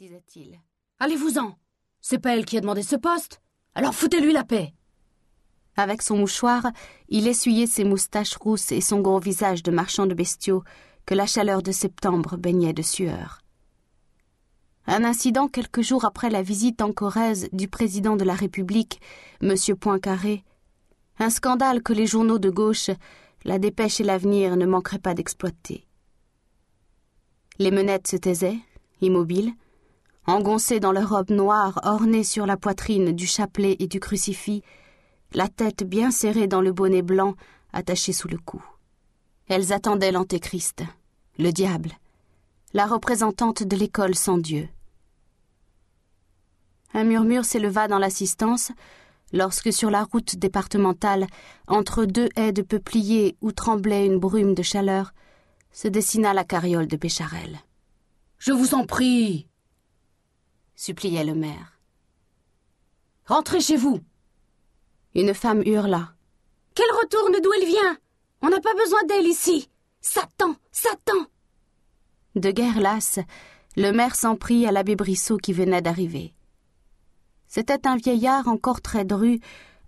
disait-il. Allez-vous-en. C'est pas elle qui a demandé ce poste. Alors foutez-lui la paix. Avec son mouchoir, il essuyait ses moustaches rousses et son gros visage de marchand de bestiaux que la chaleur de septembre baignait de sueur. Un incident quelques jours après la visite en Corrèze du président de la République, M. Poincaré, un scandale que les journaux de gauche, la dépêche et l'avenir ne manqueraient pas d'exploiter. Les menettes se taisaient, immobiles, engoncées dans leur robe noire ornée sur la poitrine du chapelet et du crucifix, la tête bien serrée dans le bonnet blanc attaché sous le cou. Elles attendaient l'Antéchrist, le diable, la représentante de l'école sans Dieu. Un murmure s'éleva dans l'assistance lorsque sur la route départementale, entre deux haies de peupliers où tremblait une brume de chaleur, se dessina la carriole de Bécharel. Je vous en prie, suppliait le maire. Rentrez chez vous. Une femme hurla. Qu'elle retourne d'où elle vient? On n'a pas besoin d'elle ici. Satan, Satan. De guerre lasse, le maire s'en prit à l'abbé Brissot qui venait d'arriver. C'était un vieillard encore très dru,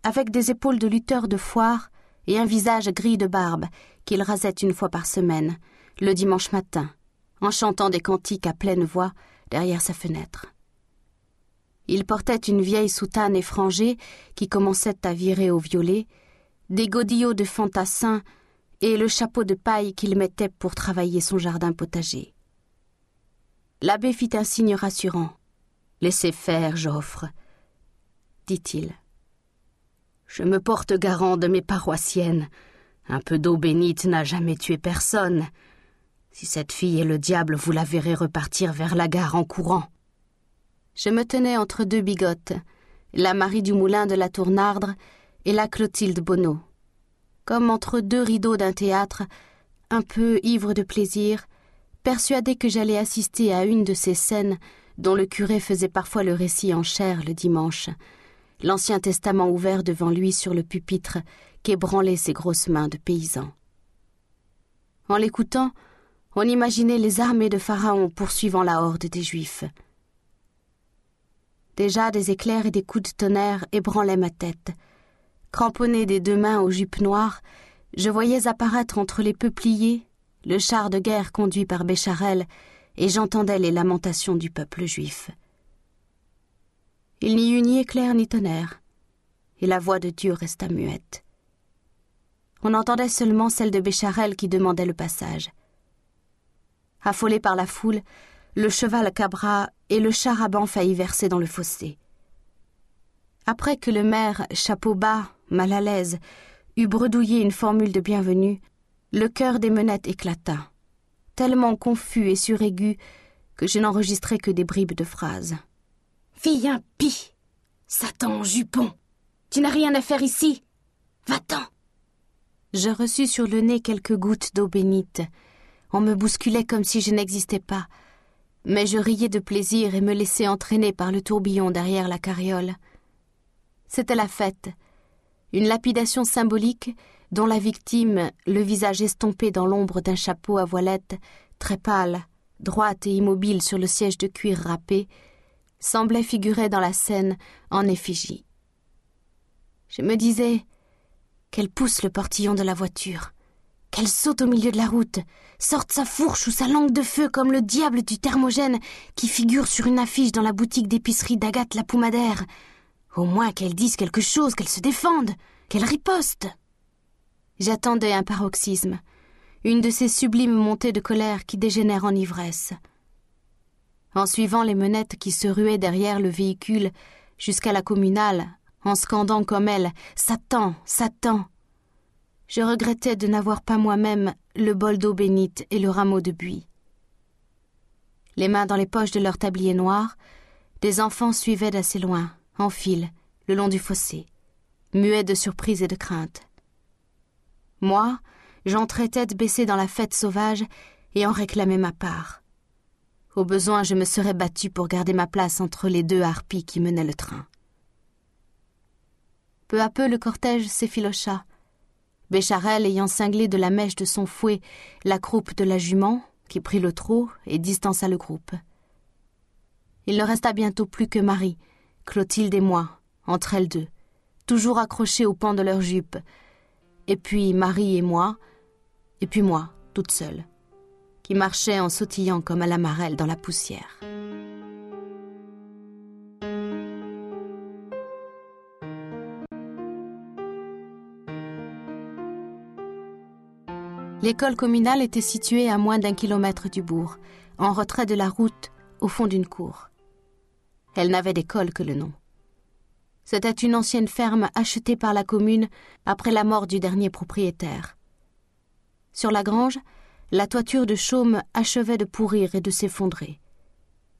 avec des épaules de lutteur de foire et un visage gris de barbe qu'il rasait une fois par semaine, le dimanche matin, en chantant des cantiques à pleine voix derrière sa fenêtre. Il portait une vieille soutane effrangée qui commençait à virer au violet, des godillots de fantassin et le chapeau de paille qu'il mettait pour travailler son jardin potager. L'abbé fit un signe rassurant. Laissez faire, Joffre, dit-il. Je me porte garant de mes paroissiennes. Un peu d'eau bénite n'a jamais tué personne. Si cette fille est le diable, vous la verrez repartir vers la gare en courant. Je me tenais entre deux bigotes, la Marie du Moulin de la Tournardre et la Clotilde Bonneau. Comme entre deux rideaux d'un théâtre, un peu ivre de plaisir, persuadé que j'allais assister à une de ces scènes dont le curé faisait parfois le récit en chair le dimanche, l'Ancien Testament ouvert devant lui sur le pupitre qu'ébranlaient ses grosses mains de paysan. En l'écoutant, on imaginait les armées de Pharaon poursuivant la horde des Juifs. Déjà des éclairs et des coups de tonnerre ébranlaient ma tête. Cramponné des deux mains aux jupes noires, je voyais apparaître entre les peupliers le char de guerre conduit par Bécharel, et j'entendais les lamentations du peuple juif. Il n'y eut ni éclair ni tonnerre, et la voix de Dieu resta muette. On entendait seulement celle de Bécharel qui demandait le passage. Affolé par la foule, le cheval cabra et le charaban faillit verser dans le fossé. Après que le maire, chapeau bas, mal à l'aise, eut bredouillé une formule de bienvenue, le cœur des menettes éclata, tellement confus et suraigu que je n'enregistrais que des bribes de phrases. Fille impie Satan en jupon Tu n'as rien à faire ici Va-t'en Je reçus sur le nez quelques gouttes d'eau bénite. On me bousculait comme si je n'existais pas. Mais je riais de plaisir et me laissais entraîner par le tourbillon derrière la carriole. C'était la fête. Une lapidation symbolique dont la victime, le visage estompé dans l'ombre d'un chapeau à voilette, très pâle, droite et immobile sur le siège de cuir râpé, semblait figurer dans la scène en effigie. Je me disais qu'elle pousse le portillon de la voiture, qu'elle saute au milieu de la route, sorte sa fourche ou sa langue de feu comme le diable du thermogène qui figure sur une affiche dans la boutique d'épicerie d'Agathe la Poumadaire. Au moins qu'elle dise quelque chose, qu'elle se défende, qu'elle riposte. J'attendais un paroxysme, une de ces sublimes montées de colère qui dégénèrent en ivresse en suivant les menettes qui se ruaient derrière le véhicule jusqu'à la communale, en scandant comme elle Satan, Satan. Je regrettais de n'avoir pas moi-même le bol d'eau bénite et le rameau de buis. Les mains dans les poches de leur tablier noir, des enfants suivaient d'assez loin, en file, le long du fossé, muets de surprise et de crainte. Moi, j'entrais tête baissée dans la fête sauvage et en réclamais ma part. Au besoin, je me serais battu pour garder ma place entre les deux harpies qui menaient le train. Peu à peu, le cortège s'effilocha. Bécharel ayant cinglé de la mèche de son fouet la croupe de la jument, qui prit le trot et distança le groupe. Il ne resta bientôt plus que Marie, Clotilde et moi, entre elles deux, toujours accrochées au pan de leurs jupes, et puis Marie et moi, et puis moi, toute seule, qui marchait en sautillant comme à la marelle dans la poussière. L'école communale était située à moins d'un kilomètre du bourg, en retrait de la route, au fond d'une cour. Elle n'avait d'école que le nom. C'était une ancienne ferme achetée par la commune après la mort du dernier propriétaire. Sur la grange, la toiture de chaume achevait de pourrir et de s'effondrer.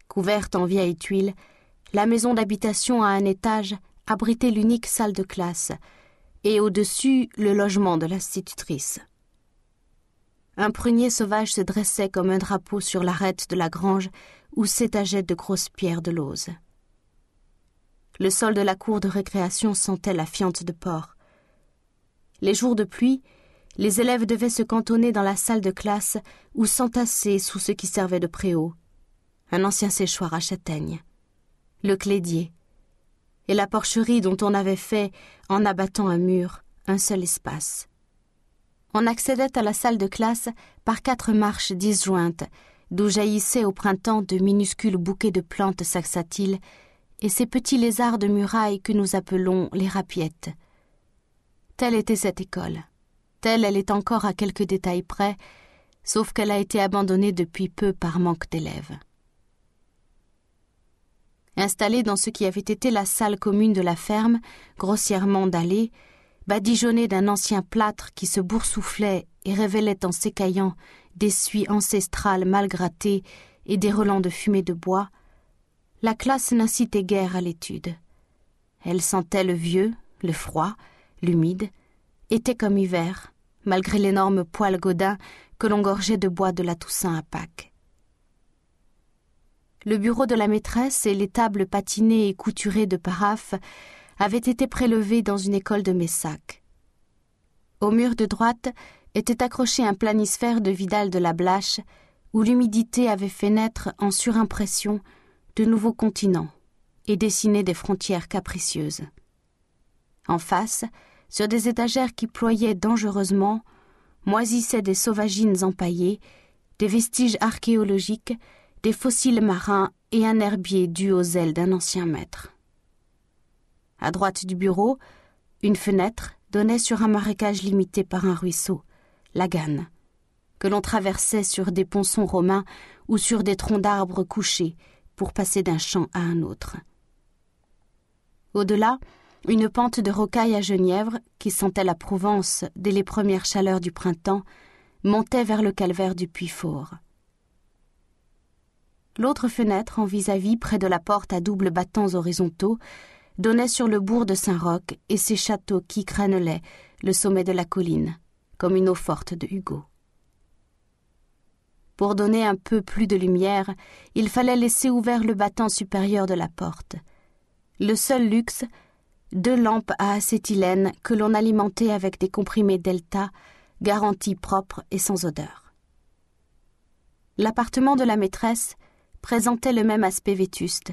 Couverte en vieilles tuiles, la maison d'habitation à un étage abritait l'unique salle de classe, et au-dessus le logement de l'institutrice. Un prunier sauvage se dressait comme un drapeau sur l'arête de la grange où s'étageaient de grosses pierres de lauze. Le sol de la cour de récréation sentait la fiente de porc. Les jours de pluie, les élèves devaient se cantonner dans la salle de classe ou s'entasser sous ce qui servait de préau, un ancien séchoir à châtaignes, le clédier, et la porcherie dont on avait fait, en abattant un mur, un seul espace on accédait à la salle de classe par quatre marches disjointes, d'où jaillissaient au printemps de minuscules bouquets de plantes saxatiles et ces petits lézards de muraille que nous appelons les rapiettes. Telle était cette école. Telle elle est encore à quelques détails près, sauf qu'elle a été abandonnée depuis peu par manque d'élèves. Installée dans ce qui avait été la salle commune de la ferme, grossièrement dallée, badigeonnée d'un ancien plâtre qui se boursouflait et révélait en s'écaillant des suies ancestrales mal grattées et des relents de fumée de bois, la classe n'incitait guère à l'étude. Elle sentait le vieux, le froid, l'humide, était comme hiver, malgré l'énorme poêle godin que l'on gorgeait de bois de la Toussaint à Pâques. Le bureau de la maîtresse et les tables patinées et couturées de paraphes avait été prélevé dans une école de Messac. Au mur de droite était accroché un planisphère de Vidal de la Blache, où l'humidité avait fait naître en surimpression de nouveaux continents et dessiné des frontières capricieuses. En face, sur des étagères qui ployaient dangereusement, moisissaient des sauvagines empaillées, des vestiges archéologiques, des fossiles marins et un herbier dû aux ailes d'un ancien maître. À droite du bureau, une fenêtre donnait sur un marécage limité par un ruisseau, la Ganne, que l'on traversait sur des ponçons romains ou sur des troncs d'arbres couchés pour passer d'un champ à un autre. Au-delà, une pente de rocailles à genièvre, qui sentait la Provence dès les premières chaleurs du printemps, montait vers le calvaire du Puy-Fort. L'autre fenêtre, en vis-à-vis, près de la porte à doubles battants horizontaux, donnait sur le bourg de Saint-Roch et ses châteaux qui crénelaient le sommet de la colline, comme une eau forte de Hugo. Pour donner un peu plus de lumière, il fallait laisser ouvert le battant supérieur de la porte. Le seul luxe, deux lampes à acétylène que l'on alimentait avec des comprimés Delta, garantis propres et sans odeur. L'appartement de la maîtresse présentait le même aspect vétuste,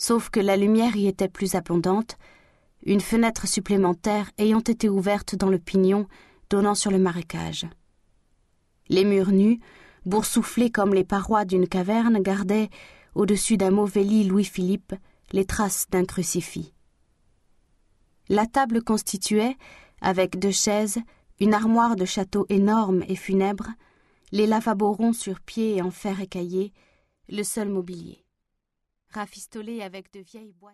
sauf que la lumière y était plus abondante, une fenêtre supplémentaire ayant été ouverte dans le pignon donnant sur le marécage. Les murs nus, boursouflés comme les parois d'une caverne, gardaient, au-dessus d'un mauvais lit Louis-Philippe, les traces d'un crucifix. La table constituait, avec deux chaises, une armoire de château énorme et funèbre, les lavabos ronds sur pied et en fer écaillé, le seul mobilier rafistolé avec de vieilles boîtes.